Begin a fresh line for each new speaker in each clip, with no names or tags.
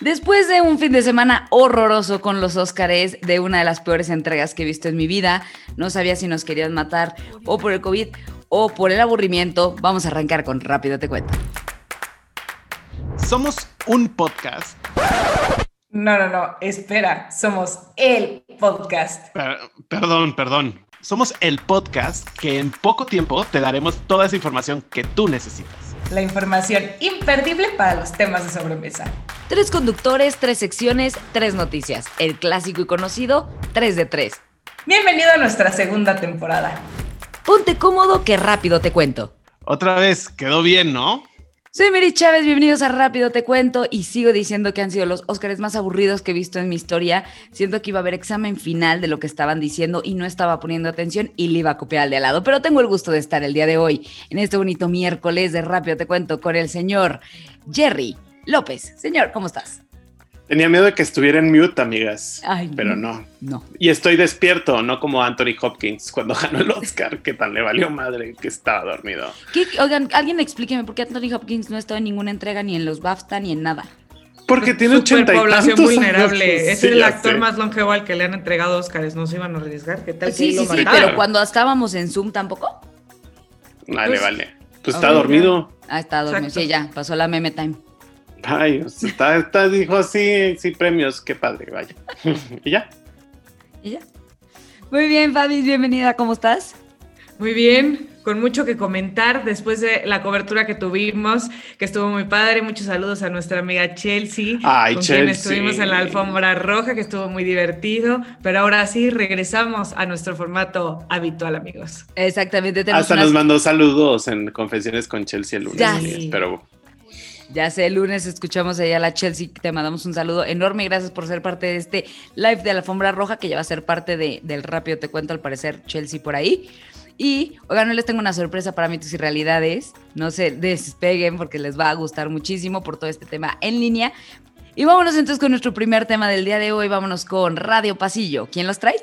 Después de un fin de semana horroroso con los Óscares, de una de las peores entregas que he visto en mi vida, no sabía si nos querían matar o por el COVID o por el aburrimiento, vamos a arrancar con Rápido Te Cuento.
Somos un podcast.
No, no, no, espera, somos el podcast.
perdón, perdón. Somos el podcast que en poco tiempo te daremos toda esa información que tú necesitas.
La información imperdible para los temas de sobremesa.
Tres conductores, tres secciones, tres noticias. El clásico y conocido, tres de tres.
Bienvenido a nuestra segunda temporada.
Ponte cómodo que rápido te cuento.
Otra vez, quedó bien, ¿no?
Soy Mary Chávez, bienvenidos a Rápido Te Cuento y sigo diciendo que han sido los Óscares más aburridos que he visto en mi historia. Siento que iba a haber examen final de lo que estaban diciendo y no estaba poniendo atención y le iba a copiar al de al lado. Pero tengo el gusto de estar el día de hoy en este bonito miércoles de Rápido Te Cuento con el señor Jerry López. Señor, ¿cómo estás?
Tenía miedo de que estuviera en mute, amigas. pero no.
No.
Y estoy despierto, no como Anthony Hopkins cuando ganó el Oscar, que tan le valió madre que estaba dormido.
Oigan, alguien explíqueme por qué Anthony Hopkins no ha estado en ninguna entrega, ni en los BAFTA, ni en nada.
Porque tiene 80 y población
vulnerable. es el actor más longevo al que le han entregado Oscars. No se iban a arriesgar. ¿Qué tal?
Sí, sí, sí, pero cuando estábamos en Zoom tampoco.
Vale, pues, vale. Pues está dormido.
Ah, está dormido. Sí, ya, pasó la meme time.
Ay, está, está, dijo sí, sí, premios, qué padre, vaya. y ya.
Y ya. Muy bien, Fabi, bienvenida, ¿cómo estás?
Muy bien, con mucho que comentar después de la cobertura que tuvimos, que estuvo muy padre. Muchos saludos a nuestra amiga Chelsea,
Ay,
con
Chelsea.
quien estuvimos en la alfombra roja, que estuvo muy divertido. Pero ahora sí, regresamos a nuestro formato habitual, amigos.
Exactamente.
Hasta nos mandó saludos en Confesiones con Chelsea el lunes. Ya, Pero
ya sé, el lunes escuchamos allá a la Chelsea, te mandamos un saludo enorme y gracias por ser parte de este live de la alfombra roja que ya va a ser parte de, del rápido te cuento al parecer Chelsea por ahí. Y, oigan, no les tengo una sorpresa para mitos y realidades. No se despeguen porque les va a gustar muchísimo por todo este tema en línea. Y vámonos entonces con nuestro primer tema del día de hoy. Vámonos con Radio Pasillo. ¿Quién los trae?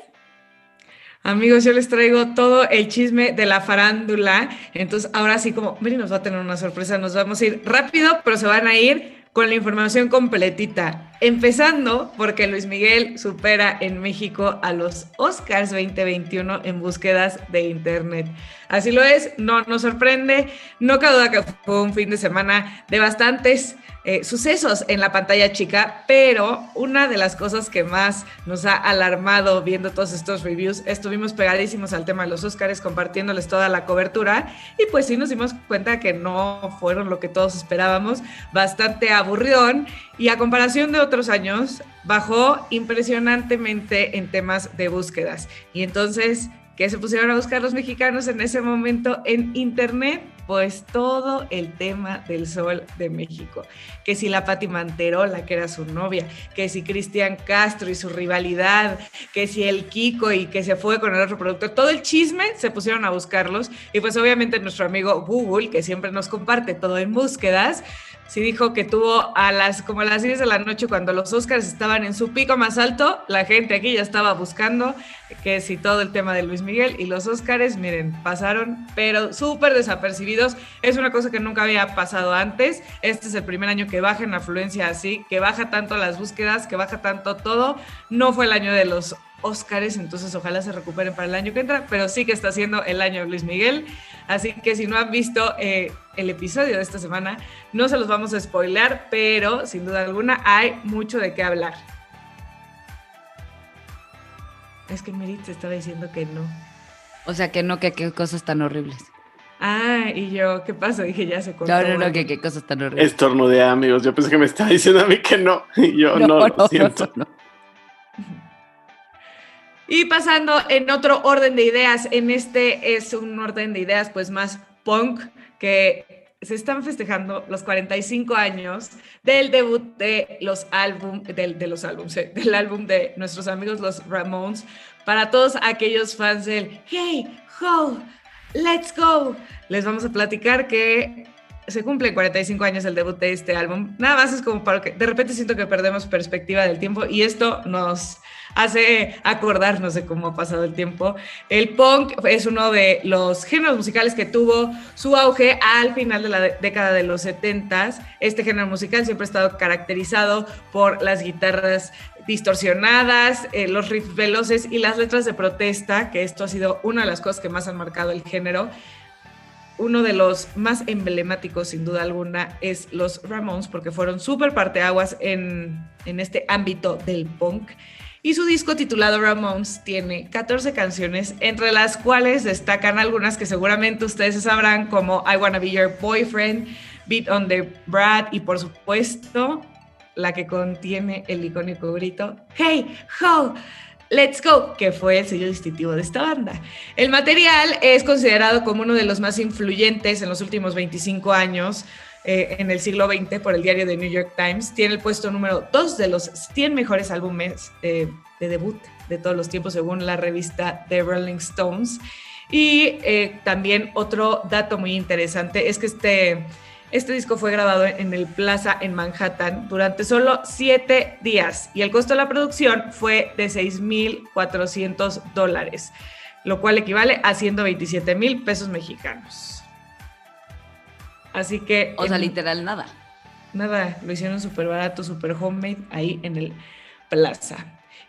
Amigos, yo les traigo todo el chisme de la farándula. Entonces, ahora sí, como, miren, nos va a tener una sorpresa. Nos vamos a ir rápido, pero se van a ir con la información completita. Empezando porque Luis Miguel supera en México a los Oscars 2021 en búsquedas de Internet. Así lo es, no nos sorprende. No cabe duda que fue un fin de semana de bastantes eh, sucesos en la pantalla chica, pero una de las cosas que más nos ha alarmado viendo todos estos reviews, estuvimos pegadísimos al tema de los Oscars, compartiéndoles toda la cobertura y pues sí nos dimos cuenta que no fueron lo que todos esperábamos, bastante aburridón y a comparación de otros años, bajó impresionantemente en temas de búsquedas. Y entonces que se pusieron a buscar los mexicanos en ese momento en internet, pues todo el tema del sol de México. Que si la Pati Manterola, que era su novia, que si Cristian Castro y su rivalidad, que si el Kiko y que se fue con el otro productor, todo el chisme se pusieron a buscarlos y pues obviamente nuestro amigo Google, que siempre nos comparte todo en búsquedas, sí dijo que tuvo a las como a las 10 de la noche cuando los Oscars estaban en su pico más alto, la gente aquí ya estaba buscando que si todo el tema de Luis Miguel y los Oscars, miren, pasaron, pero súper desapercibidos. Es una cosa que nunca había pasado antes. Este es el primer año que baja en afluencia así, que baja tanto las búsquedas, que baja tanto todo. No fue el año de los Oscars, entonces ojalá se recuperen para el año que entra, pero sí que está siendo el año de Luis Miguel. Así que si no han visto eh, el episodio de esta semana, no se los vamos a spoiler, pero sin duda alguna hay mucho de qué hablar. Es que Merit te estaba diciendo que no.
O sea, que no, que qué cosas tan horribles.
Ah, y yo, ¿qué pasa? Dije, ya se cortó.
No, no, no, que qué cosas tan horribles.
Estornudé, amigos. Yo pensé que me estaba diciendo a mí que no. Y yo, no, no, lo siento. No,
y pasando en otro orden de ideas, en este es un orden de ideas pues más punk, que se están festejando los 45 años del debut de los álbum, del, de los álbumes, del álbum de nuestros amigos los Ramones, para todos aquellos fans del Hey, ho, let's go. Les vamos a platicar que se cumplen 45 años el debut de este álbum. Nada más es como para que de repente siento que perdemos perspectiva del tiempo y esto nos hace acordarnos de cómo ha pasado el tiempo. El punk es uno de los géneros musicales que tuvo su auge al final de la década de los 70. Este género musical siempre ha estado caracterizado por las guitarras distorsionadas, eh, los riffs veloces y las letras de protesta, que esto ha sido una de las cosas que más han marcado el género uno de los más emblemáticos, sin duda alguna, es los Ramones, porque fueron súper parteaguas en, en este ámbito del punk. Y su disco titulado Ramones tiene 14 canciones, entre las cuales destacan algunas que seguramente ustedes sabrán, como I Wanna Be Your Boyfriend, Beat on the Brad y por supuesto la que contiene el icónico grito Hey, ho, Let's Go, que fue el sello distintivo de esta banda. El material es considerado como uno de los más influyentes en los últimos 25 años eh, en el siglo XX por el diario The New York Times. Tiene el puesto número 2 de los 100 mejores álbumes eh, de debut de todos los tiempos según la revista The Rolling Stones. Y eh, también otro dato muy interesante es que este, este disco fue grabado en el Plaza en Manhattan durante solo siete días y el costo de la producción fue de 6.400 dólares, lo cual equivale a 127 mil pesos mexicanos. Así que.
O sea, literal, nada.
Nada, lo hicieron súper barato, súper homemade ahí en el Plaza.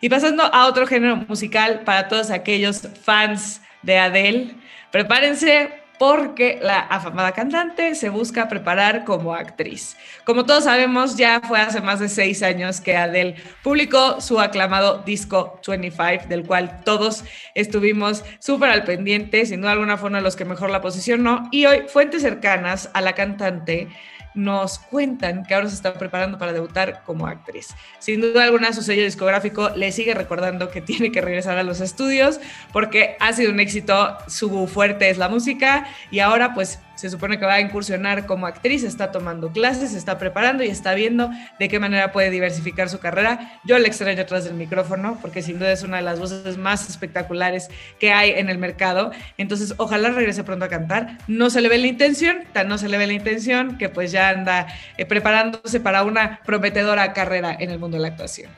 Y pasando a otro género musical para todos aquellos fans de Adele, prepárense porque la afamada cantante se busca preparar como actriz. Como todos sabemos, ya fue hace más de seis años que Adele publicó su aclamado disco 25, del cual todos estuvimos súper al pendiente, sin duda alguna fue uno de los que mejor la posicionó, y hoy fuentes cercanas a la cantante nos cuentan que ahora se está preparando para debutar como actriz. Sin duda alguna, su sello discográfico le sigue recordando que tiene que regresar a los estudios porque ha sido un éxito, su fuerte es la música y ahora pues se supone que va a incursionar como actriz, está tomando clases, se está preparando y está viendo de qué manera puede diversificar su carrera. Yo le extraño atrás del micrófono porque sin duda es una de las voces más espectaculares que hay en el mercado. Entonces, ojalá regrese pronto a cantar. No se le ve la intención, tan no se le ve la intención que pues ya anda eh, preparándose para una prometedora carrera en el mundo de la actuación.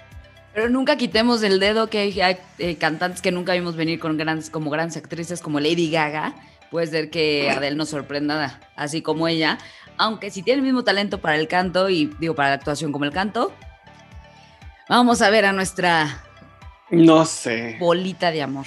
Pero nunca quitemos el dedo que hay, eh, cantantes que nunca vimos venir con grandes, como grandes actrices como Lady Gaga, puede ser que Adele nos sorprenda así como ella, aunque si tiene el mismo talento para el canto y digo para la actuación como el canto, vamos a ver a nuestra
no sé
bolita de amor.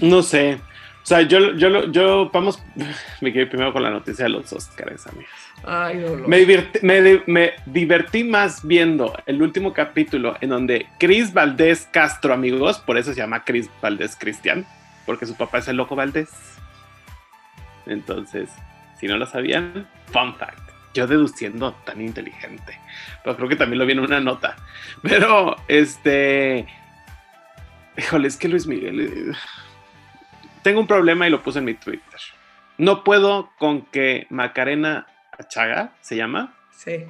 No sé. O sea, yo, yo, yo, vamos, me quedé primero con la noticia de los Oscars, amigos. Ay, me, divertí, me, me, divertí más viendo el último capítulo en donde Chris Valdés Castro, amigos, por eso se llama Chris Valdés Cristian, porque su papá es el loco Valdés. Entonces, si no lo sabían, fun fact. Yo deduciendo tan inteligente. Pero creo que también lo vi en una nota. Pero, este. Híjole, es que Luis Miguel. Eh, tengo un problema y lo puse en mi Twitter. No puedo con que Macarena Achaga, ¿se llama?
Sí.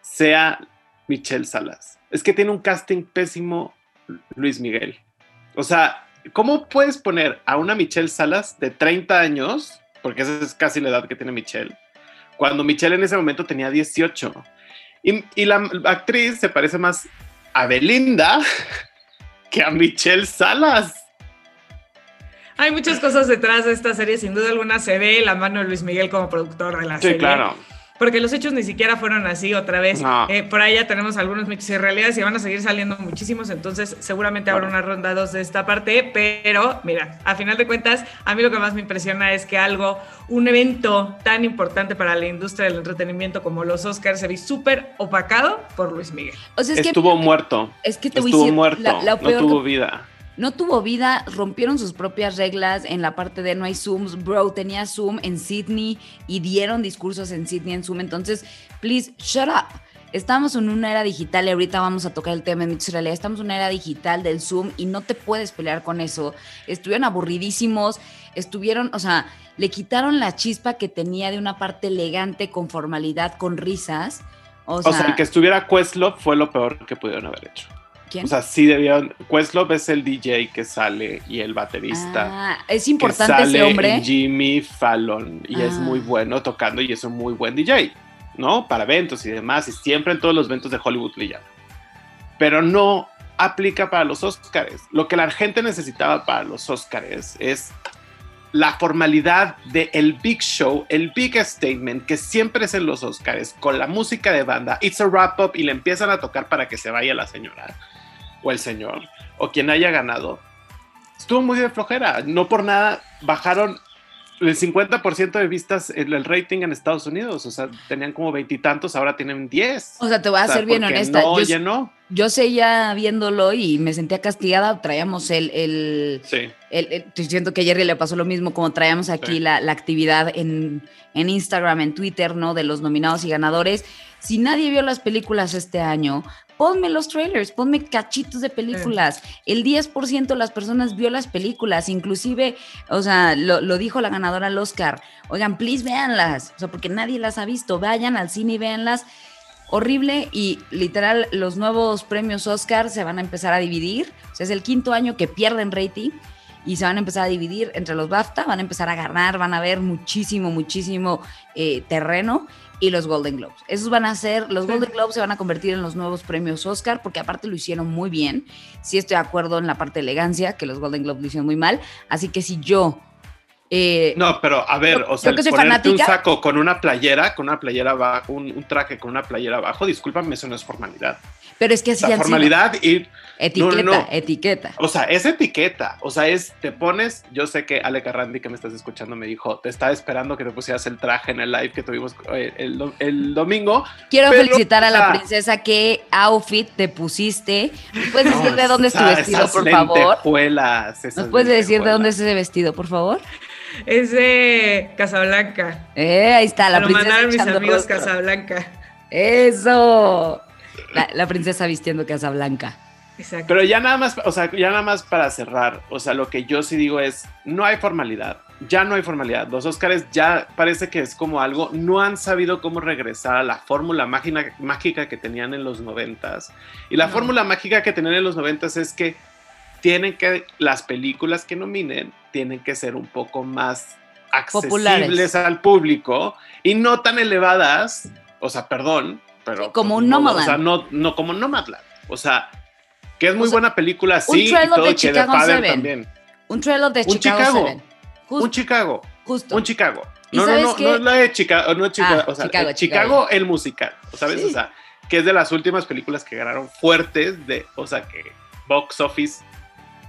Sea Michelle Salas. Es que tiene un casting pésimo Luis Miguel. O sea, ¿cómo puedes poner a una Michelle Salas de 30 años porque esa es casi la edad que tiene Michelle, cuando Michelle en ese momento tenía 18. Y, la actriz se parece más a Belinda que a Michelle Salas.
Hay muchas cosas detrás de esta serie, sin duda alguna se ve la mano de Luis Miguel como productor de la serie.
Sí, claro
porque los hechos ni siquiera fueron así otra vez. Eh, por ahí ya tenemos algunos mitos y realidades y van a seguir saliendo muchísimos, entonces seguramente habrá una ronda dos de esta parte, pero mira, a final de cuentas, a mí lo que más me impresiona es que algo, un evento tan importante para la industria del entretenimiento como los Oscars se ve súper opacado por Luis Miguel.
Estuvo muerto.
Es que te
Estuvo muerto, no tuvo vida
no tuvo vida, rompieron sus propias reglas en la parte de no hay Zooms. Bro, tenía Zoom en Sydney y dieron discursos en Sydney en Zoom. Entonces, please, shut up. Estamos en una era digital y ahorita vamos a tocar el tema de mitos realidad. Estamos en una era digital del Zoom y no te puedes pelear con eso. Estuvieron aburridísimos, estuvieron, o sea, le quitaron la chispa que tenía de una parte elegante, con formalidad, con risas. O sea,
o sea el que estuviera Questlove fue lo peor que pudieron haber hecho
¿Quién?
O sea, sí debieron. Questlove es el DJ que sale y el baterista.
Ah, es
que
importante ese
sale
hombre.
en Jimmy Fallon y es
Ah.
muy bueno tocando y es un muy buen DJ, ¿no? Para eventos y demás, y siempre en todos los eventos de Hollywood brillan. Pero no aplica para los Oscars. Lo que la gente necesitaba para los Oscars es la formalidad de el big show, el big statement que siempre es en los Oscars con la música de banda, it's a wrap up y le empiezan a tocar para que se vaya la señora o el señor o quien haya ganado. Estuvo muy de flojera, no por nada bajaron el 50% de vistas en el rating en Estados Unidos, o sea, tenían como veintitantos, ahora tienen 10.
O sea, te voy a
O sea,
ser bien honesta.
No
yo,
llenó.
yo seguía viéndolo y me sentía castigada. Traíamos el, el,
Sí.
el- siento que a Jerry le pasó lo mismo, como traíamos aquí
Sí.
la, la actividad en, en Instagram, en Twitter, ¿no? De los nominados y ganadores. Si nadie vio las películas este año, ponme los trailers, ponme cachitos de películas. El 10% de las personas vio las películas, inclusive, o sea, lo, lo dijo la ganadora al Oscar. Oigan, please véanlas, o sea, porque nadie las ha visto. Vayan al cine y véanlas. Horrible y literal, los nuevos premios Oscar se van a empezar a dividir. O sea, es el quinto año que pierden rating y se van a empezar a dividir entre los BAFTA, van a empezar a ganar, van a ver muchísimo, muchísimo eh, terreno y los Golden Globes. Esos van a ser, los Golden Globes se van a convertir en los nuevos premios Oscar porque aparte lo hicieron muy bien. Sí estoy de acuerdo en la parte de elegancia, que los Golden Globes lo hicieron muy mal. Así que si yo... eh,
No, pero a ver,
Yo-
o sea,
yo que soy
ponerte un saco con una playera, con una playera abajo, un, un traje con una playera abajo, discúlpame, eso no es formalidad.
Pero es que así
La
sido.
formalidad y
Etiqueta,
No, no, no.
etiqueta.
O sea, es etiqueta. O sea, es, te pones, yo sé que Ale Carrandi que me estás escuchando me dijo, te estaba esperando que te pusieras el traje en el live que tuvimos eh, el, do- el domingo.
Quiero
Pero,
felicitar a la
o sea,
princesa. ¿Qué outfit te pusiste? ¿Me puedes decir
No,
de dónde es tu
esa-
vestido,
esas
por favor? ¿Nos puedes decir de dónde es ese vestido, por favor?
Es de Casablanca.
Eh, ahí está, la
Me lo
princesa
mandaron mis amigos
rostro.
Casablanca.
Eso. La, la princesa vistiendo Casablanca.
Exacto.
Pero ya nada más, o sea, ya nada más para cerrar, o sea, lo que yo sí digo es, no hay formalidad, ya no hay formalidad. Los Óscares ya parece que es como algo, no han sabido cómo regresar a la fórmula mágica, mágica que tenían en los noventas. Y la
No.
fórmula mágica que tenían en los noventas es que tienen que, las películas que nominen, tienen que ser un poco más accesibles
Populares.
al público y no tan elevadas, o sea, perdón, pero...
Sí, como
pues,
un
no,
Nomadland.
O sea, no, no como Nomadland. O sea, que es muy
O sea,
buena película, sí, y
trailer
todo,
de
y que de
Seven.
también.
Un trailer de
Un
Chicago,
Chicago.
7. Jus-
Un Chicago,
justo.
un Chicago.
¿Y
No, no, no,
qué?
no es la de Chicago, no es Chicago,
Ah,
o sea,
Chicago,
el Chicago,
Chicago.
el musical, ¿sabes?
Sí.
O sea, que es de las últimas películas que ganaron fuertes de, o sea, que box office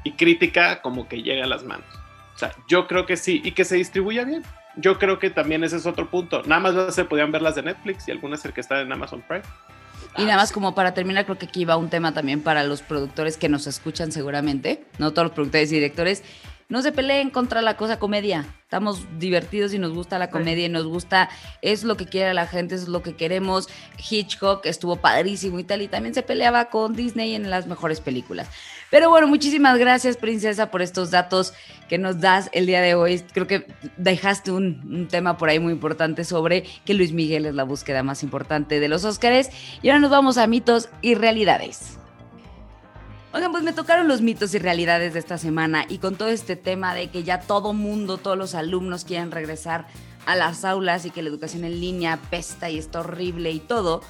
y crítica como que llega a las manos. O sea, yo creo que sí, y que se distribuya bien. Yo creo que también ese es otro punto. Nada más se podían ver las de Netflix y algunas el que están en Amazon Prime.
Y nada más como para terminar, creo que aquí va un tema también para los productores que nos escuchan seguramente, no todos los productores y directores, no se peleen contra la cosa comedia. Estamos divertidos y nos gusta la comedia y nos gusta, es lo que quiere la gente, es lo que queremos. Hitchcock estuvo padrísimo y tal, y también se peleaba con Disney en las mejores películas. Pero bueno, muchísimas gracias, princesa, por estos datos que nos das el día de hoy. Creo que dejaste un, tema por ahí muy importante sobre que Luis Miguel es la búsqueda más importante de los Óscares. Y ahora nos vamos a mitos y realidades. Oigan, pues me tocaron los mitos y realidades de esta semana y con todo este tema de que ya todo mundo, todos los alumnos quieren regresar a las aulas y que la educación en línea pesta y está horrible y todo,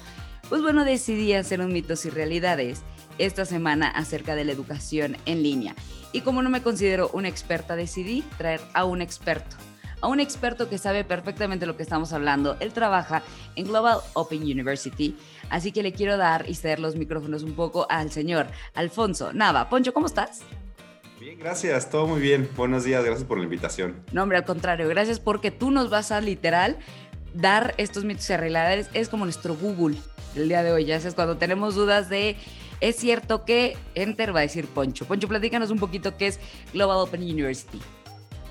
pues bueno, decidí hacer un mitos y realidades esta semana acerca de la educación en línea. Y como no me considero una experta, decidí traer a un experto. A un experto que sabe perfectamente lo que estamos hablando. Él trabaja en Global Open University, así que le quiero dar y ceder los micrófonos un poco al señor Alfonso Nava. Poncho, ¿cómo estás?
Bien, gracias, todo muy bien. Buenos días, gracias por la invitación.
No, hombre, al contrario, gracias porque tú nos vas a literal dar estos mitos y realidades. Es como nuestro Google el día de hoy. Ya sabes, cuando tenemos dudas de es cierto que Enter va a decir Poncho. Poncho, platícanos un poquito qué es Global Open University.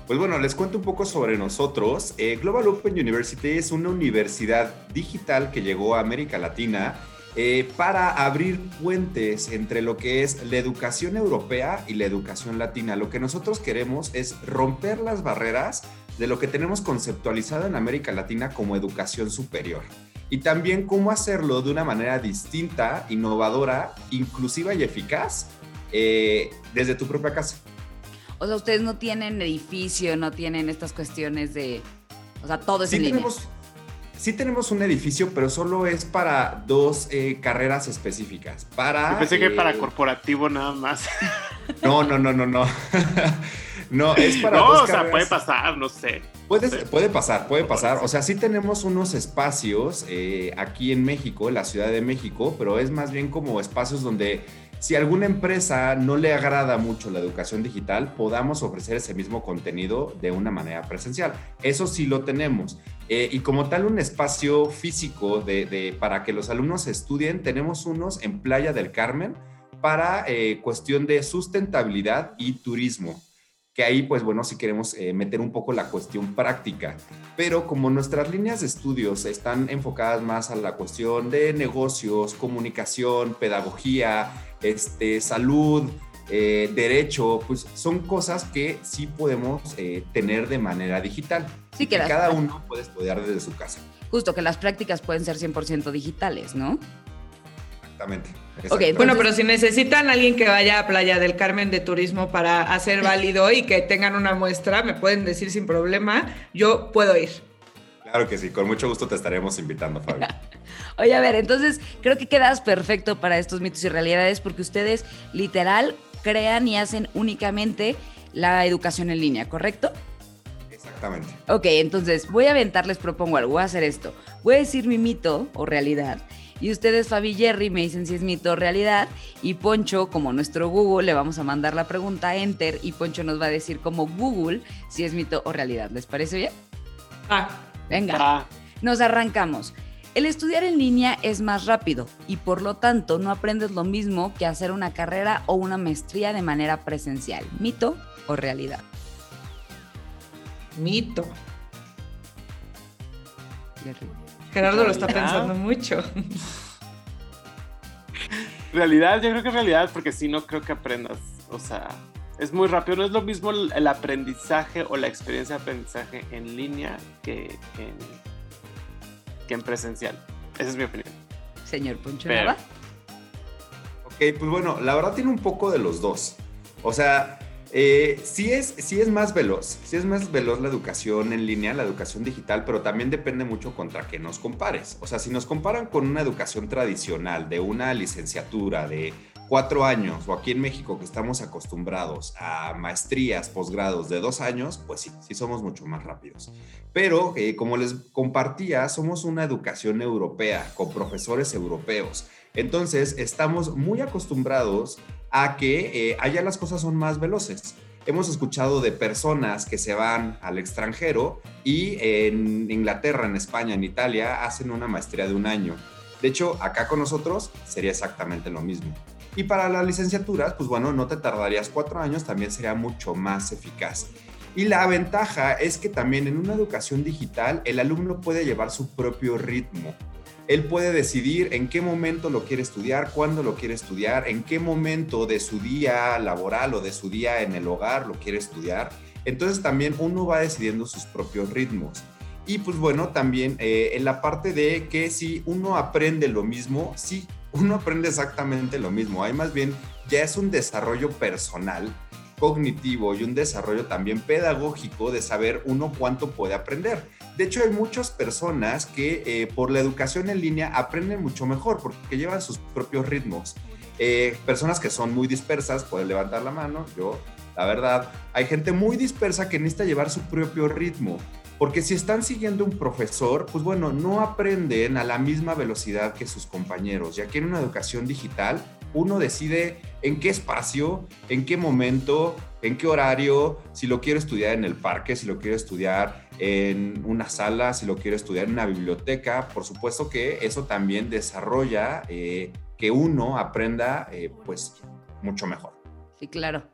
Pues bueno, les cuento un poco sobre nosotros. Eh, Global Open University es una universidad digital que llegó a América Latina eh, para abrir puentes entre lo que es la educación europea y la educación latina. Lo que nosotros queremos es romper las barreras de lo que tenemos conceptualizado en América Latina como educación superior. Y también cómo hacerlo de una manera distinta, innovadora, inclusiva y eficaz eh, desde tu propia casa.
O sea, ustedes no tienen edificio, no tienen estas cuestiones de, o sea, todo es en línea.
Sí tenemos un edificio, pero solo es para dos eh, carreras específicas. Para,
Yo pensé que para
eh,
corporativo nada más.
No, no, no, no, no. no, es para
no,
dos
o sea,
carreras.
puede pasar, no sé.
Puede, puede pasar, puede pasar. O sea, sí tenemos unos espacios eh, aquí en México, en la Ciudad de México, pero es más bien como espacios donde si a alguna empresa no le agrada mucho la educación digital, podamos ofrecer ese mismo contenido de una manera presencial. Eso sí lo tenemos. Eh, y como tal, un espacio físico de, de- para que los alumnos estudien, tenemos unos en Playa del Carmen para eh, cuestión de sustentabilidad y turismo que ahí, pues bueno, si queremos eh, meter un poco la cuestión práctica. Pero como nuestras líneas de estudios están enfocadas más a la cuestión de negocios, comunicación, pedagogía, este, salud, eh, derecho, pues son cosas que sí podemos eh, tener de manera digital.
Sí, que
Y
las-
cada uno puede estudiar desde su casa.
Justo que las prácticas pueden ser 100% digitales, ¿no?
Exactamente.
Ok,
exactamente.
Bueno, pero si necesitan alguien que vaya a Playa del Carmen de turismo para hacer válido y que tengan una muestra, me pueden decir sin problema, yo puedo ir.
Claro que sí, con mucho gusto te estaremos invitando, Fabio.
Oye, a ver, entonces creo que quedas perfecto para estos mitos y realidades porque ustedes literal crean y hacen únicamente la educación en línea, ¿correcto?
Exactamente.
Ok, entonces voy a aventar, les propongo algo, voy a hacer esto. Voy a decir mi mito o realidad. Y ustedes, Fabi y Jerry, me dicen si es mito o realidad. Y Poncho, como nuestro Google, le vamos a mandar la pregunta a Enter. Y Poncho nos va a decir como Google si es mito o realidad. ¿Les parece bien?
Ah,
Venga.
Ah,
Nos arrancamos. El estudiar en línea es más rápido y por lo tanto no aprendes lo mismo que hacer una carrera o una maestría de manera presencial. ¿Mito o realidad?
mito.
Jerry?
Gerardo lo está
¿Realidad?
pensando mucho.
realidad, yo creo que es realidad, porque si no creo que aprendas. O sea, es muy rápido. No es lo mismo el, el aprendizaje o la experiencia de aprendizaje en línea que en, que en presencial. Esa es mi opinión.
Señor Poncho
Pero-
Nava.
Ok, pues bueno, la verdad tiene un poco de los dos. O sea, eh, sí, es, sí es más veloz, sí es más veloz la educación en línea, la educación digital, pero también depende mucho contra qué nos compares. O sea, si nos comparan con una educación tradicional de una licenciatura de cuatro años, o aquí en México que estamos acostumbrados a maestrías, posgrados de dos años, pues sí, sí somos mucho más rápidos. Pero, eh, como les compartía, somos una educación europea, con profesores europeos. Entonces, estamos muy acostumbrados a que eh, allá las cosas son más veloces. Hemos escuchado de personas que se van al extranjero y en Inglaterra, en España, en Italia, hacen una maestría de un año. De hecho, acá con nosotros sería exactamente lo mismo. Y para las licenciaturas, pues bueno, no te tardarías cuatro años, también sería mucho más eficaz. Y la ventaja es que también en una educación digital el alumno puede llevar su propio ritmo. Él puede decidir en qué momento lo quiere estudiar, cuándo lo quiere estudiar, en qué momento de su día laboral o de su día en el hogar lo quiere estudiar. Entonces también uno va decidiendo sus propios ritmos. Y pues bueno, también eh, en la parte de que si uno aprende lo mismo, sí, uno aprende exactamente lo mismo. Hay más bien, ya es un desarrollo personal, cognitivo y un desarrollo también pedagógico de saber uno cuánto puede aprender. De hecho, hay muchas personas que eh, por la educación en línea aprenden mucho mejor porque llevan sus propios ritmos. Eh, personas que son muy dispersas, pueden levantar la mano, yo, la verdad, hay gente muy dispersa que necesita llevar su propio ritmo. Porque si están siguiendo un profesor, pues bueno, no aprenden a la misma velocidad que sus compañeros. Ya que en una educación digital, uno decide en qué espacio, en qué momento, en qué horario, si lo quiero estudiar en el parque, si lo quiero estudiar en una sala, si lo quiero estudiar en una biblioteca. Por supuesto que eso también desarrolla eh, que uno aprenda eh, pues mucho mejor.
Sí, claro.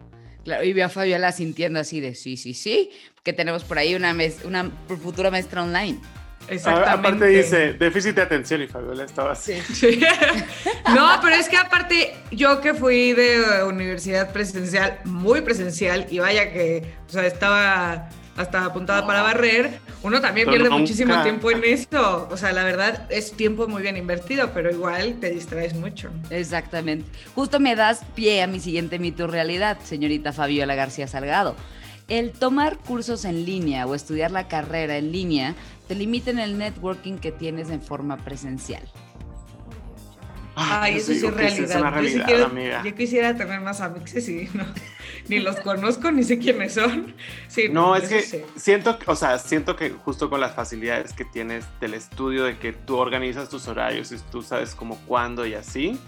Claro, y veo a Fabiola sintiendo así de sí, sí, sí, que tenemos por ahí una, mes- una futura maestra online.
Exactamente.
A- Aparte dice, déficit de atención y Fabiola estaba así.
Sí. No, pero es que aparte, yo que fui de universidad presencial, muy presencial, y vaya que, o sea, estaba hasta apuntada para barrer, uno también
Pero
pierde
nunca.
muchísimo tiempo en esto. O sea, la verdad es tiempo muy bien invertido, pero igual te distraes mucho.
Exactamente. Justo me das pie a mi siguiente mito realidad, señorita Fabiola García Salgado. El tomar cursos en línea o estudiar la carrera en línea te limita en el networking que tienes en forma presencial.
Ay,
yo
eso sí es realidad.
una
yo, sí
realidad,
quiero-
amiga.
yo quisiera tener más amixes y no, ni los conozco, ni sé quiénes son. Sí,
No, es que
sí.
siento, o sea, siento que justo con las facilidades que tienes del estudio, de que tú organizas tus horarios y tú sabes como cuándo y así,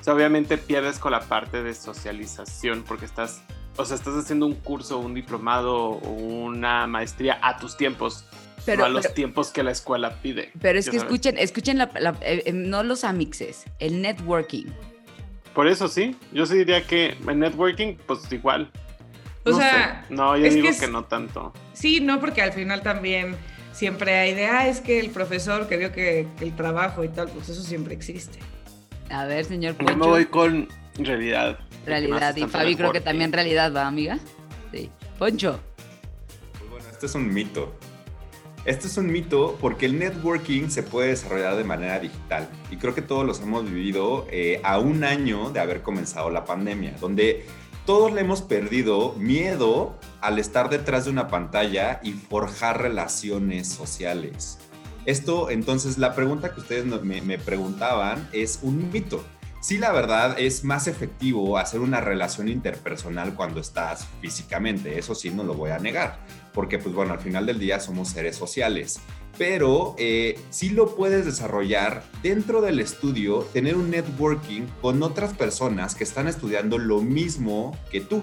o sea, obviamente pierdes con la parte de socialización porque estás, o sea, estás haciendo un curso, un diplomado o una maestría a tus tiempos,
Pero,
no a los
pero,
tiempos que la escuela pide.
pero es que
sabes.
escuchen, escuchen la- la- eh, eh, no los amixes, el networking.
Por eso sí, yo sí diría que en networking, pues igual.
O
No
sea,
sé. no, yo
es que
digo
es-
que no tanto.
Sí, no, porque al final también siempre hay de, ah, es que el profesor que vio que, que el trabajo y tal, pues eso siempre existe.
A ver, señor
Yo me voy con realidad.
realidad. Y Fabi creo que también realidad, ¿va, amiga? Sí. Poncho.
Pues bueno, este es un mito. Este es un mito porque el networking se puede desarrollar de manera digital y creo que todos los hemos vivido eh, a un año de haber comenzado la pandemia, donde todos le hemos perdido miedo al estar detrás de una pantalla y forjar relaciones sociales. Esto, entonces, la pregunta que ustedes me, me preguntaban es un mito. Sí, la verdad es más efectivo hacer una relación interpersonal cuando estás físicamente, eso sí no lo voy a negar, porque pues bueno, al final del día somos seres sociales, pero eh, sí lo puedes desarrollar dentro del estudio, tener un networking con otras personas que están estudiando lo mismo que tú.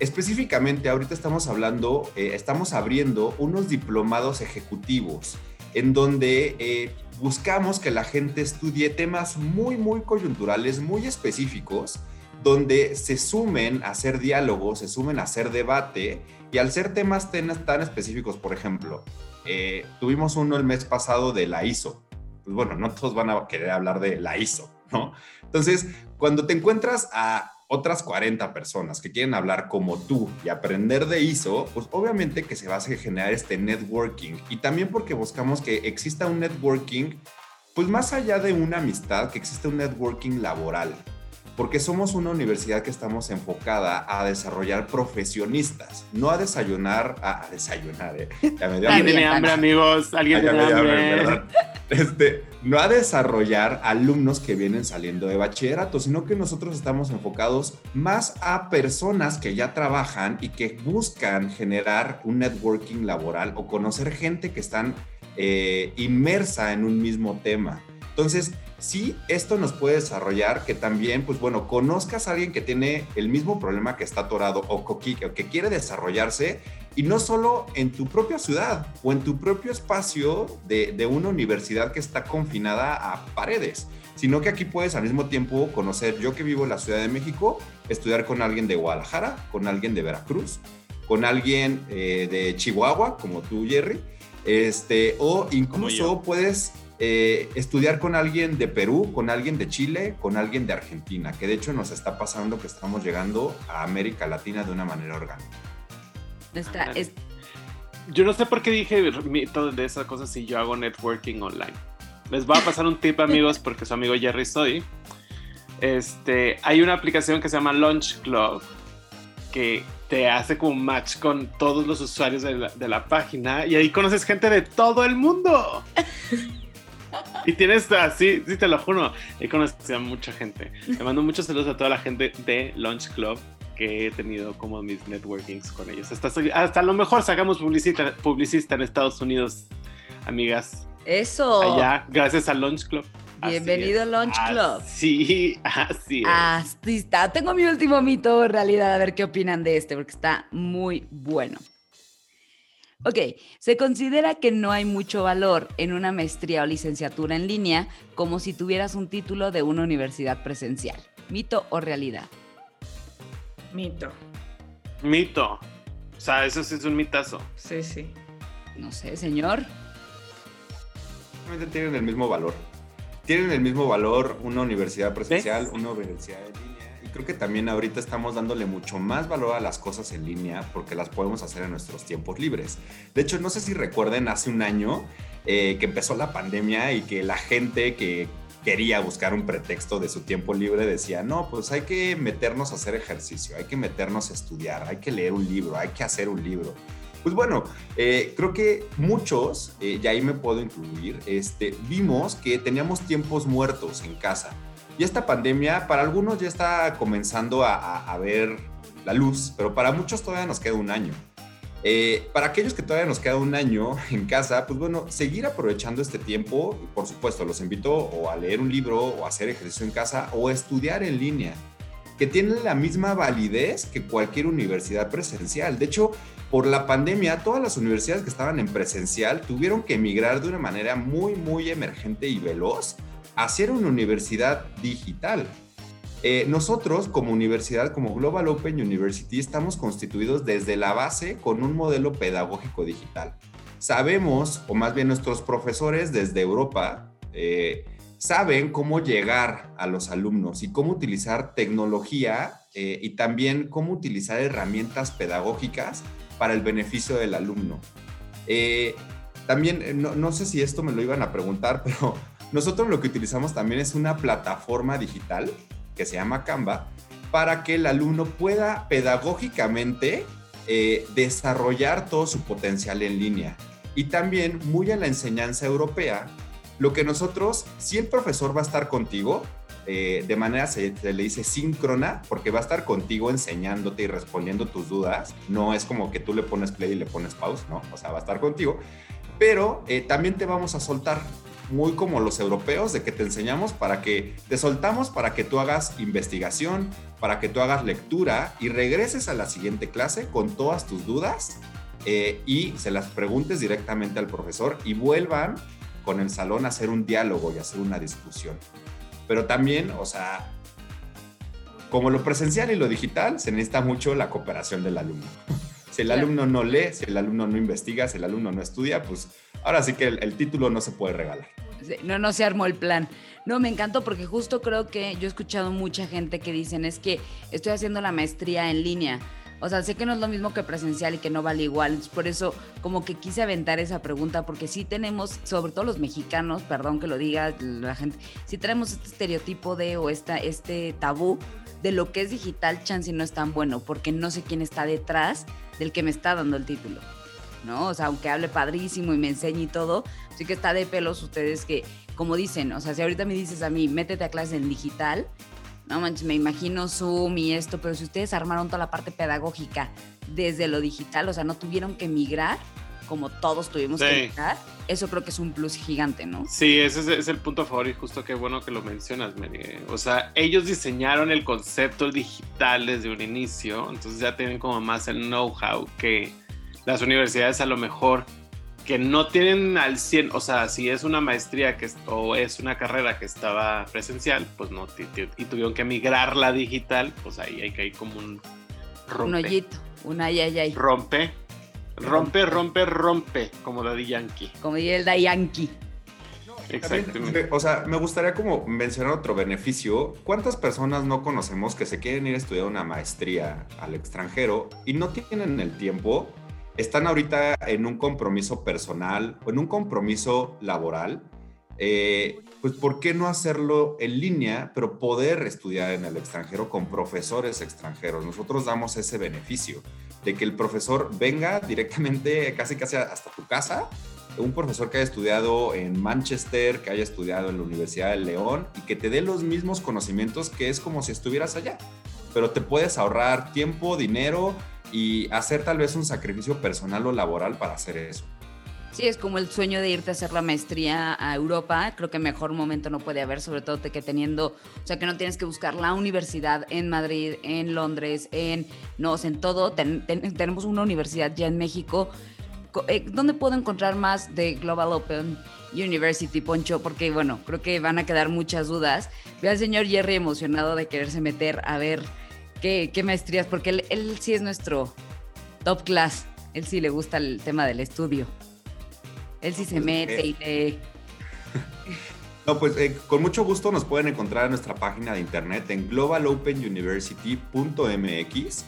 Específicamente, ahorita estamos hablando, eh, estamos abriendo unos diplomados ejecutivos en donde eh, buscamos que la gente estudie temas muy, muy coyunturales, muy específicos, donde se sumen a hacer diálogos, se sumen a hacer debate, y al ser temas tan específicos, por ejemplo, eh, tuvimos uno el mes pasado de la ISO. Pues bueno, no todos van a querer hablar de la ISO, ¿no? Entonces, cuando te encuentras a otras 40 personas que quieren hablar como tú y aprender de ISO, pues obviamente que se va a generar este networking. Y también porque buscamos que exista un networking, pues más allá de una amistad, que exista un networking laboral. Porque somos una universidad que estamos enfocada a desarrollar profesionistas, no a desayunar, a, a desayunar, ¿eh? Ya me dio
También,
¿Alguien
hambre.
tiene hambre,
también.
amigos? ¿Alguien
Ah, ya
tiene
me dio hambre,
hambre?
Este, no a desarrollar alumnos que vienen saliendo de bachillerato, sino que nosotros estamos enfocados más a personas que ya trabajan y que buscan generar un networking laboral o conocer gente que están eh, inmersa en un mismo tema. Entonces, sí, esto nos puede desarrollar que también, pues bueno, conozcas a alguien que tiene el mismo problema que está atorado o que, o que quiere desarrollarse y no solo en tu propia ciudad o en tu propio espacio de, de una universidad que está confinada a paredes, sino que aquí puedes al mismo tiempo conocer, yo que vivo en la Ciudad de México, estudiar con alguien de Guadalajara, con alguien de Veracruz, con alguien eh, de Chihuahua, como tú, Jerry, este, o incluso puedes eh, estudiar con alguien de Perú, con alguien de Chile, con alguien de Argentina, que de hecho nos está pasando que estamos llegando a América Latina de una manera orgánica.
Está,
Ándale.
es-
Yo no sé por qué dije de esas cosas si yo hago networking online. Les voy a pasar un tip, amigos, porque su amigo Jerry soy. Este, hay una aplicación que se llama Launch Club que te hace como un match con todos los usuarios de la, de la página y ahí conoces gente de todo el mundo. Y tienes así, sí te lo juro, he conocido a mucha gente. Le mando muchos saludos a toda la gente de Launch Club que he tenido como mis networkings con ellos. Hasta, hasta a lo mejor sacamos publicista, publicista en Estados Unidos, amigas,
eso.
allá, gracias a Launch Club.
Bienvenido
es.
Launch Club.
Sí, así es.
Así está. Tengo mi último mito, en realidad, a ver qué opinan de este, porque está muy bueno. Ok, se considera que no hay mucho valor en una maestría o licenciatura en línea como si tuvieras un título de una universidad presencial. ¿Mito o realidad?
Mito.
Mito. O sea, eso sí es un mitazo.
Sí, sí.
No sé, señor.
Realmente tienen el mismo valor. Tienen el mismo valor una universidad presencial, una universidad en línea. Y creo que también ahorita estamos dándole mucho más valor a las cosas en línea porque las podemos hacer en nuestros tiempos libres. De hecho, no sé si recuerden hace un año eh, que empezó la pandemia y que la gente que quería buscar un pretexto de su tiempo libre decía, no, pues hay que meternos a hacer ejercicio, hay que meternos a estudiar, hay que leer un libro, hay que hacer un libro. Pues bueno, eh, creo que muchos, eh, y ahí me puedo incluir, este, vimos que teníamos tiempos muertos en casa. Y esta pandemia, para algunos ya está comenzando a, ver la luz, pero para muchos todavía nos queda un año. Eh, para aquellos que todavía nos queda un año en casa, pues bueno, seguir aprovechando este tiempo, por supuesto, los invito a leer un libro o a hacer ejercicio en casa o a estudiar en línea, que tienen la misma validez que cualquier universidad presencial. De hecho, por la pandemia, todas las universidades que estaban en presencial tuvieron que emigrar de una manera muy, muy emergente y veloz hacer una universidad digital. Eh, nosotros como universidad, como Global Open University, estamos constituidos desde la base con un modelo pedagógico digital. Sabemos, o más bien nuestros profesores desde Europa, eh, saben cómo llegar a los alumnos y cómo utilizar tecnología eh, y también cómo utilizar herramientas pedagógicas para el beneficio del alumno. también, no, no sé si esto me lo iban a preguntar, pero nosotros lo que utilizamos también es una plataforma digital que se llama Canva para que el alumno pueda pedagógicamente eh, desarrollar todo su potencial en línea. Y también, muy a la enseñanza europea, lo que nosotros, si el profesor va a estar contigo, eh, de manera se, le dice síncrona, porque va a estar contigo enseñándote y respondiendo tus dudas. No es como que tú le pones play y le pones pause, ¿no? O sea, va a estar contigo. Pero eh, también te vamos a soltar muy como los europeos, de que te enseñamos para que te soltamos para que tú hagas investigación, para que tú hagas lectura y regreses a la siguiente clase con todas tus dudas eh, y se las preguntes directamente al profesor y vuelvan con el salón a hacer un diálogo y hacer una discusión. Pero también, o sea, como lo presencial y lo digital, se necesita mucho la cooperación del alumno. Si el alumno no lee, si el alumno no investiga, si el alumno no estudia, pues ahora sí que el, título no se puede regalar.
No, no se armó el plan. No, me encantó porque justo creo que yo he escuchado mucha gente que dicen es que estoy haciendo la maestría en línea. O sea, sé que no es lo mismo que presencial y que no vale igual. Por eso como que quise aventar esa pregunta porque sí tenemos, sobre todo los mexicanos, perdón que lo diga la gente, sí tenemos este estereotipo de o esta, este tabú de lo que es digital, chance no es tan bueno porque no sé quién está detrás del que me está dando el título. ¿No? O sea, aunque hable padrísimo y me enseñe y todo, sí que está de pelos ustedes que, como dicen, o sea, si ahorita me dices a mí, métete a clase en digital, no manches, me imagino Zoom y esto, pero si ustedes armaron toda la parte pedagógica desde lo digital, o sea, no tuvieron que migrar como todos tuvimos que migrar, eso creo que es un plus gigante, ¿no?
Sí, ese es, el punto a favor y justo qué bueno que lo mencionas, Mary. O sea, ellos diseñaron el concepto digital desde un inicio, entonces ya tienen como más el know-how que las universidades a lo mejor que no tienen al 100, o sea, si es una maestría que, o es una carrera que estaba presencial, pues no, y tuvieron que migrarla digital, pues ahí hay que ir como un
rompe. Un hoyito, un ay, ay, ay.
Rompe, rompe, rompe, rompe, como la de Yankee.
Como el de Yankee.
Exactamente. O sea, me gustaría como mencionar otro beneficio. ¿Cuántas personas no conocemos que se quieren ir a estudiar una maestría al extranjero y no tienen el tiempo están ahorita en un compromiso personal o en un compromiso laboral, eh, pues ¿por qué no hacerlo en línea, pero poder estudiar en el extranjero con profesores extranjeros? Nosotros damos ese beneficio de que el profesor venga directamente casi casi hasta tu casa, un profesor que haya estudiado en Manchester, que haya estudiado en la Universidad de León y que te dé los mismos conocimientos que es como si estuvieras allá. Pero te puedes ahorrar tiempo, dinero y hacer tal vez un sacrificio personal o laboral para hacer eso.
Sí, es como el sueño de irte a hacer la maestría a Europa. Creo que mejor momento no puede haber, sobre todo que teniendo, o sea, que no tienes que buscar la universidad en Madrid, en Londres, en, no, en todo. tenemos una universidad ya en México. Eh, ¿Dónde puedo encontrar más de Global Open University, Poncho? Porque, bueno, creo que van a quedar muchas dudas. Ve al señor Jerry emocionado de quererse meter a ver qué, maestrías, porque él, sí es nuestro top class. Él sí le gusta el tema del estudio. Él sí se mete y lee.
No, pues eh, con mucho gusto nos pueden encontrar en nuestra página de internet en globalopenuniversity.mx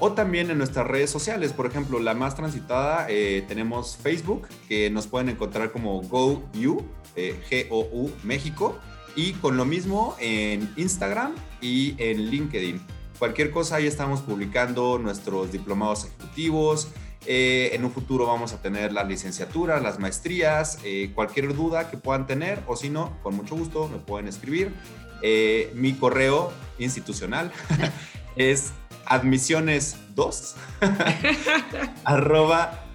o también en nuestras redes sociales. Por ejemplo, la más transitada, eh, tenemos Facebook, que nos pueden encontrar como GoU, eh, G-O-U, México, y con lo mismo en Instagram y en LinkedIn. Cualquier cosa, ahí estamos publicando nuestros diplomados ejecutivos, eh, en un futuro vamos a tener las licenciaturas, las maestrías, eh, cualquier duda que puedan tener o si no, con mucho gusto me pueden escribir. Eh, mi correo institucional es admisiones2 arroba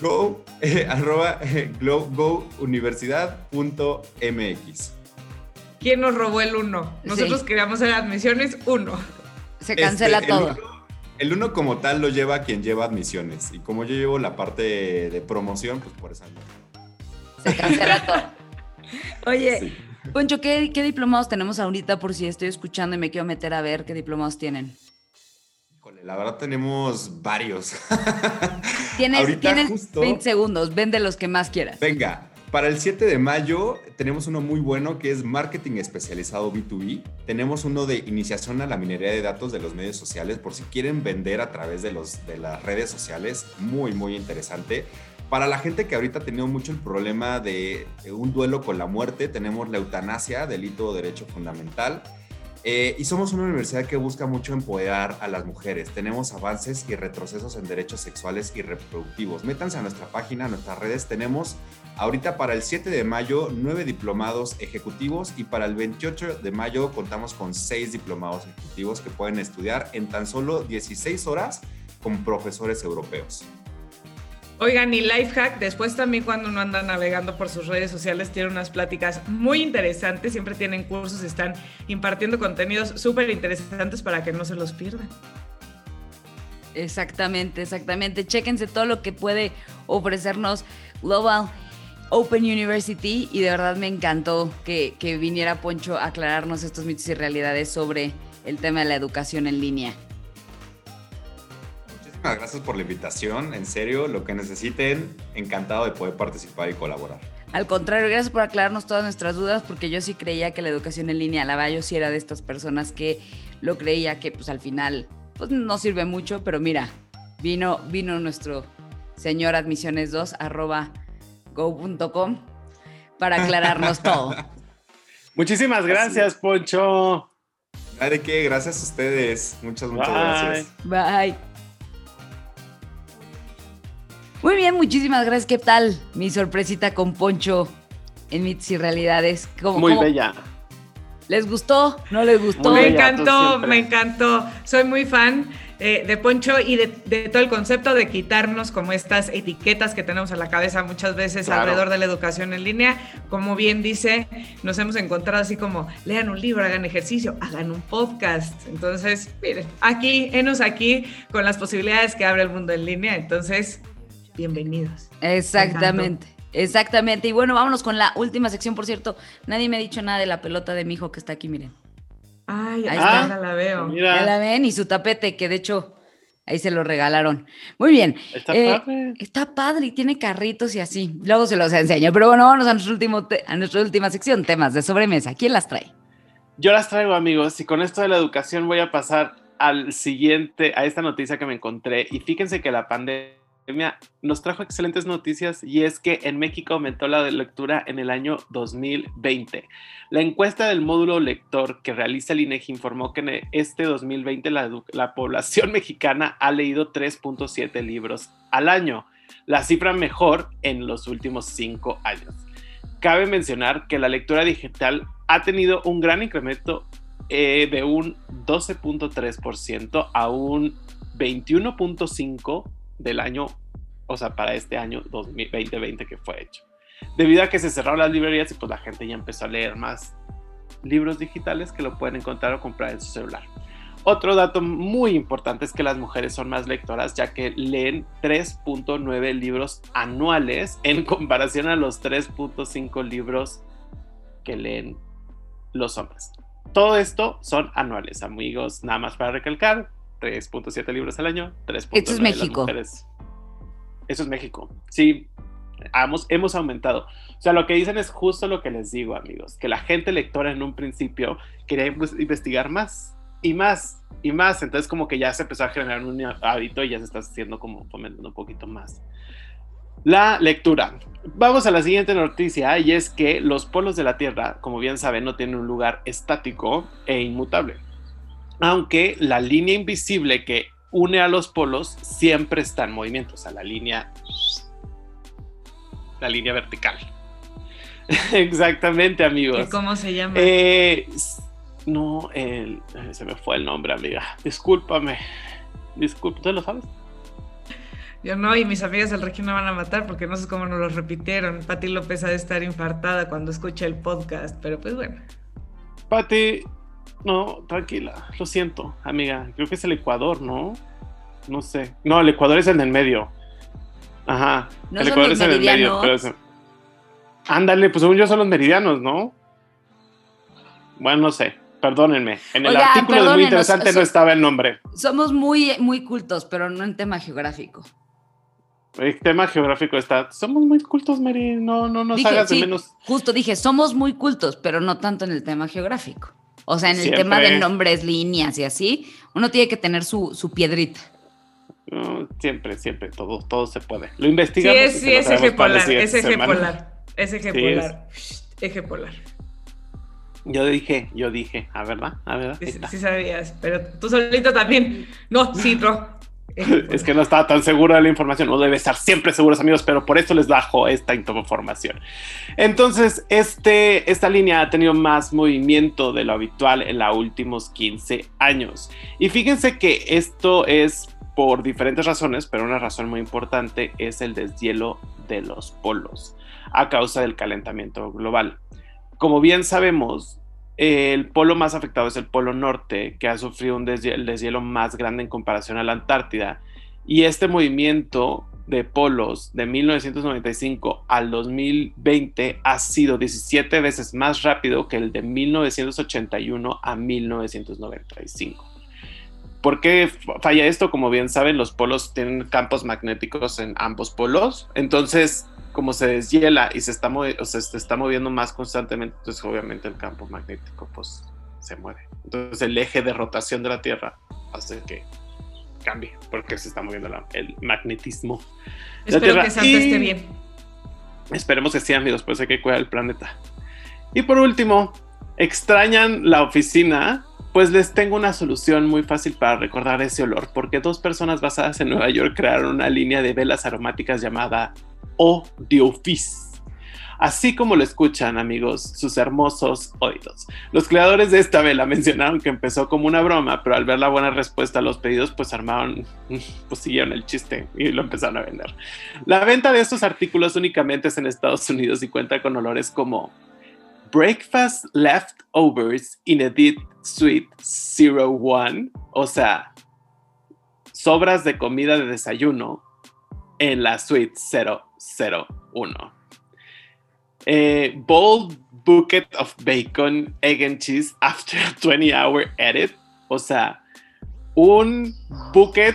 go, arroba go, universidad.mx.
¿Quién nos robó el 1? Nosotros queríamos hacer admisiones 1.
Se cancela
Este,
todo.
El uno como tal lo lleva quien lleva admisiones. Y como yo llevo la parte de promoción, pues por eso. no.
Se cancela todo. Oye,
Sí.
Poncho, ¿qué, ¿qué diplomados tenemos ahorita por si estoy escuchando y me quiero meter a ver qué diplomados tienen?
Híjole, la verdad tenemos varios.
Tienes,
Ahorita
tienes
justo-
20 segundos, vende los que más quieras.
Venga, para el 7 de mayo tenemos uno muy bueno que es marketing especializado B2B. Tenemos uno de iniciación a la minería de datos de los medios sociales por si quieren vender a través de, los, de las redes sociales. Muy, muy interesante. Para la gente que ahorita ha tenido mucho el problema de, un duelo con la muerte, tenemos la eutanasia, delito de derecho fundamental. Eh, y somos una universidad que busca mucho empoderar a las mujeres. Tenemos avances y retrocesos en derechos sexuales y reproductivos. Métanse a nuestra página, a nuestras redes. Tenemos ahorita para el 7 de mayo nueve diplomados ejecutivos y para el 28 de mayo contamos con seis diplomados ejecutivos que pueden estudiar en tan solo 16 horas con profesores europeos.
Oigan, y Lifehack, después también cuando uno anda navegando por sus redes sociales, tiene unas pláticas muy interesantes, siempre tienen cursos, están impartiendo contenidos súper interesantes para que no se los pierdan.
Exactamente, exactamente. Chéquense todo lo que puede ofrecernos Global Open University y de verdad me encantó que, que viniera Poncho a aclararnos estos mitos y realidades sobre el tema de la educación en línea.
Muchísimas gracias por la invitación. En serio, lo que necesiten, encantado de poder participar y colaborar.
Al contrario, gracias por aclararnos todas nuestras dudas, porque yo sí creía que la educación en línea, la verdad, yo sí era de estas personas que lo creía que pues al final pues no sirve mucho, pero mira, vino, vino nuestro señor admisiones2 arroba go.com para aclararnos todo.
Muchísimas gracias, Poncho.
¿De qué? Gracias a ustedes. Muchas, muchas
Bye.
gracias.
Bye. Muy bien, muchísimas gracias. ¿Qué tal mi sorpresita con Poncho en Mitos y Realidades? ¿Cómo-
Muy
cómo-
bella.
¿Les gustó? ¿No les gustó?
Muy
me
bella,
encantó, me encantó. Soy muy fan eh, de Poncho y de, de todo el concepto de quitarnos como estas etiquetas que tenemos en la cabeza muchas veces
Claro.
alrededor de la educación en línea. Como bien dice, nos hemos encontrado así como, lean un libro, hagan ejercicio, hagan un podcast. Entonces, miren, aquí, enos aquí con las posibilidades que abre el mundo en línea. Entonces, bienvenidos.
Exactamente. Exactamente. Y bueno, vámonos con la última sección, por cierto. Nadie me ha dicho nada de la pelota de mi hijo que está aquí, miren.
Ay,
Ahí
ahí
está.
está, la veo.
Ya la ven y su tapete, que de hecho ahí se lo regalaron. Muy bien.
está
Eh,
padre.
Está padre y tiene carritos y así. Luego se los enseño. Pero bueno, vámonos a, nuestro último a nuestra última sección, temas de sobremesa. ¿Quién las trae?
Yo las traigo, amigos, y con esto de la educación voy a pasar al siguiente, a esta noticia que me encontré. Y fíjense que la pandemia nos trajo excelentes noticias y es que en México aumentó la lectura en el año 2020. La encuesta del módulo lector que realiza el INEGI informó que en este 2020 la, la población mexicana ha leído 3.7 libros al año, la cifra mejor en los últimos cinco años. Cabe mencionar que la lectura digital ha tenido un gran incremento eh, de un 12.3% a un 21.5% del año, o sea, para este año 2020 que fue hecho. Debido a que se cerraron las librerías y pues la gente ya empezó a leer más libros digitales que lo pueden encontrar o comprar en su celular. Otro dato muy importante es que las mujeres son más lectoras ya que leen 3.9 libros anuales en comparación a los 3.5 libros que leen los hombres. Todo esto son anuales, amigos, nada más para recalcar, 3.7 libros al año, 3.9
Esto es México.
mujeres. Eso es México. Sí, hemos, hemos aumentado. O sea, lo que dicen es justo lo que les digo, amigos, que la gente lectora en un principio quería investigar más y más y más. Entonces como que ya se empezó a generar un hábito y ya se está haciendo como fomentando un poquito más. La lectura. Vamos a la siguiente noticia y es que los polos de la Tierra, como bien saben, no tienen un lugar estático e inmutable. Aunque la línea invisible que une a los polos siempre está en movimiento, o sea, la línea la línea vertical. Exactamente, amigos.
¿Cómo se llama?
Eh, no, el, se me fue el nombre, amiga. Discúlpame. Disculpa, ¿tú lo sabes?
Yo no, y mis amigas del región me van a matar porque no sé cómo nos lo repitieron. Pati López ha de estar infartada cuando escucha el podcast, pero pues bueno.
Pati, no, tranquila, lo siento, amiga. Creo que es el Ecuador, ¿no? No sé. No, el Ecuador es el del medio. Ajá.
¿No
el Ecuador es el del medio. Pero es- Ándale, pues según yo son los meridianos, ¿no? Bueno, no sé. Perdónenme. En el
Oiga,
artículo de muy interesante no estaba el nombre.
Somos muy, muy cultos, pero no en tema geográfico.
El tema geográfico está. Somos muy cultos, Mary. No, no nos
Dije,
hagas de
sí,
menos.
Justo dije, somos muy cultos, pero no tanto en el tema geográfico. O sea, en el
Siempre.
tema de nombres, líneas y así, uno tiene que tener su, su piedrita.
No, siempre, siempre, todo, todo se puede. Lo
Sí,
investigamos. y
es, sí, es eje polar, es eje
semana.
polar, es eje
Sí,
polar, eje polar.
Yo dije, yo dije, a verdad, a verdad.
Sí, sí sabías, pero tú solito también. No, sí, no.
Es que no estaba tan seguro de la información, no debe estar siempre seguros amigos, pero por eso les bajo esta información. Entonces, este, esta línea ha tenido más movimiento de lo habitual en los últimos 15 años. Y fíjense que esto es por diferentes razones, pero una razón muy importante es el deshielo de los polos a causa del calentamiento global. Como bien sabemos, el polo más afectado es el polo norte, que ha sufrido un deshielo, el deshielo más grande en comparación a la Antártida. Y este movimiento de polos de 1995 al 2020 ha sido 17 veces más rápido que el de 1981 a 1995. ¿Por qué falla esto? Como bien saben, los polos tienen campos magnéticos en ambos polos. Entonces, como se deshiela y se está, movi- o sea, se está moviendo más constantemente, entonces obviamente el campo magnético pues se mueve. Entonces el eje de rotación de la Tierra hace que cambie porque se está moviendo la- el magnetismo. de la
Espero
Tierra.
que Santa
Y
esté bien.
Esperemos que sí, amigos, pues hay que cuidar el planeta. Y por último, ¿extrañan la oficina? Pues les tengo una solución muy fácil para recordar ese olor, porque dos personas basadas en Nueva York crearon una línea de velas aromáticas llamada O The Office. Así como lo escuchan, amigos, sus hermosos oídos. Los creadores de esta vela mencionaron que empezó como una broma, pero al ver la buena respuesta a los pedidos, pues armaron, pues siguieron el chiste y lo empezaron a vender. La venta de estos artículos únicamente es en Estados Unidos y cuenta con olores Breakfast Leftovers in Edit Suite 01, o sea, sobras de comida de desayuno en la suite 001. Eh, bold bucket of bacon, egg and cheese after a 20 hour edit, o sea, un bucket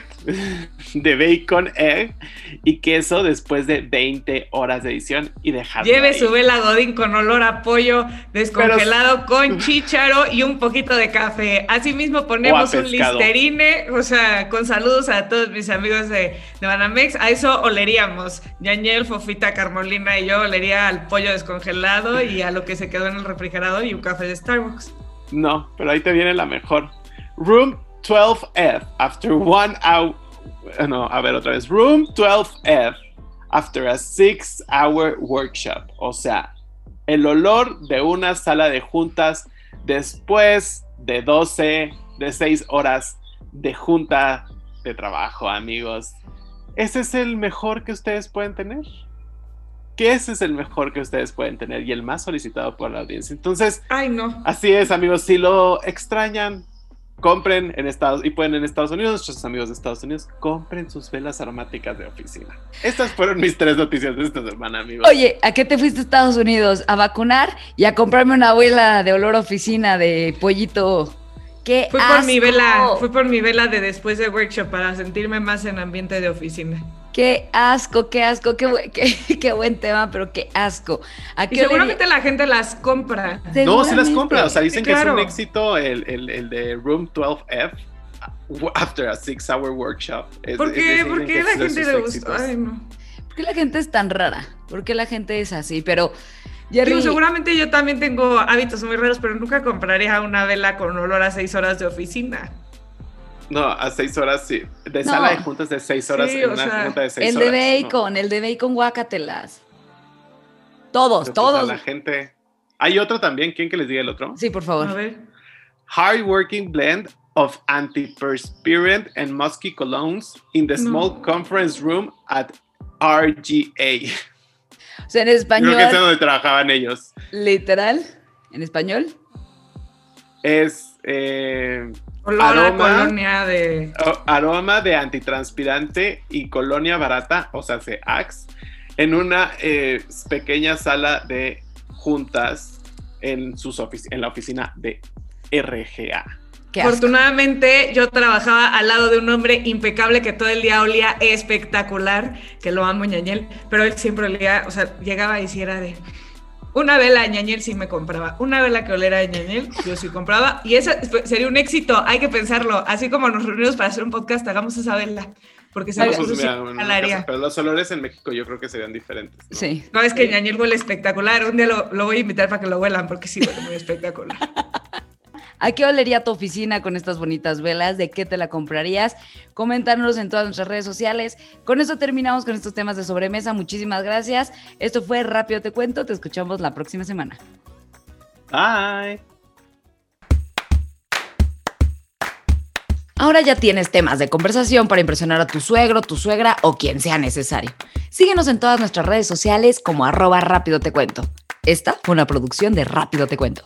de bacon, egg y queso después de 20 horas de edición y dejarlo
Lleve
ahí.
su vela Godín con olor a pollo descongelado con chícharo y un poquito de café. Asimismo ponemos un listerine, o sea, con saludos a todos mis amigos de, de Banamex. A eso oleríamos. Yaniel, Fofita, Carmolina y yo olería al pollo descongelado y a lo que se quedó en el refrigerador y un café de Starbucks.
No, pero ahí te viene la mejor. Room 12F after one hour. eh, No, a ver otra vez. Room 12F after a six hour workshop. O sea, el olor de una sala de juntas después de 12, de 6 horas de junta de trabajo, amigos. Ese es el mejor que ustedes pueden tener. Que ese es el mejor que ustedes pueden tener y el más solicitado por la audiencia. Entonces,
Ay, no.
Así es, amigos. Si lo extrañan, compren en Estados y pueden en Estados Unidos, nuestros amigos de Estados Unidos, compren sus velas aromáticas de oficina. Estas fueron mis tres noticias de esta semana, amigos.
Oye, ¿a qué te fuiste a Estados Unidos? ¿A vacunar y a comprarme una abuela de olor oficina de pollito? ¡Qué
Fui por mi vela, fui por mi vela de después de workshop para sentirme más en ambiente de oficina.
Qué asco, qué asco, qué, bu- qué, qué buen tema, pero qué asco. ¿A
Y
qué
seguramente la gente las compra.
No, sí las compra. O sea, dicen que es un éxito el, el, el de Room 12F uh, after a six hour workshop. Es-
¿Por qué? ¿Por qué la gente le gusta? Ay, no.
¿Por qué la gente es tan rara? ¿Por qué la gente es así? Pero, Jerry,
Digo, seguramente yo también tengo hábitos muy raros, pero nunca compraría una vela con olor a seis horas de oficina.
No, a seis horas, sí. De
No.
sala de juntas de seis horas
Sí,
en una
sea,
junta de seis
el
horas.
de
¿no?
bacon, el de bacon, guácatelas. Todos,
Pero, a
todos.
la gente. Hay otro también. ¿Quién que les diga el otro?
Sí, por
A
favor.
ver.
Hard working blend of antiperspirant and musky colognes in the
No.
small conference room at RGA.
O sea, en
Creo
español,
que es donde trabajaban ellos.
literal, en español.
Es eh,
Olor a
Aroma.
colonia de.
o- aroma de antitranspirante y colonia barata, o sea, se Axe, en una eh, pequeña sala de juntas en, sus ofici- en la oficina de RGA.
Afortunadamente, yo trabajaba al lado de un hombre impecable que todo el día olía espectacular, que lo amo, ñañel, pero él siempre olía, o sea, llegaba y si era de. Una vela ñañel sí me compraba. Una vela que olera a ñañel, yo sí compraba. Y esa sería un éxito, hay que pensarlo. Así como nos reunimos para hacer un podcast, hagamos esa vela. Porque se
Oiga,
nos
Pues,
sí
mira, pero los olores en México yo creo que serían diferentes. ¿no?
Sí.
No, es que ñañel huele espectacular. Un día lo, lo voy a invitar para que lo huelan, porque sí huele muy espectacular.
¿A qué olería tu oficina con estas bonitas velas? ¿De qué te la comprarías? Coméntanos en todas nuestras redes sociales. Con eso terminamos con estos temas de sobremesa. Muchísimas gracias. Esto fue Rápido Te Cuento. Te escuchamos la próxima semana.
Bye.
Ahora ya tienes temas de conversación para impresionar a tu suegro, tu suegra o quien sea necesario. Síguenos en todas nuestras redes sociales como arroba Rápido Te Cuento. Esta fue una producción de Rápido Te Cuento.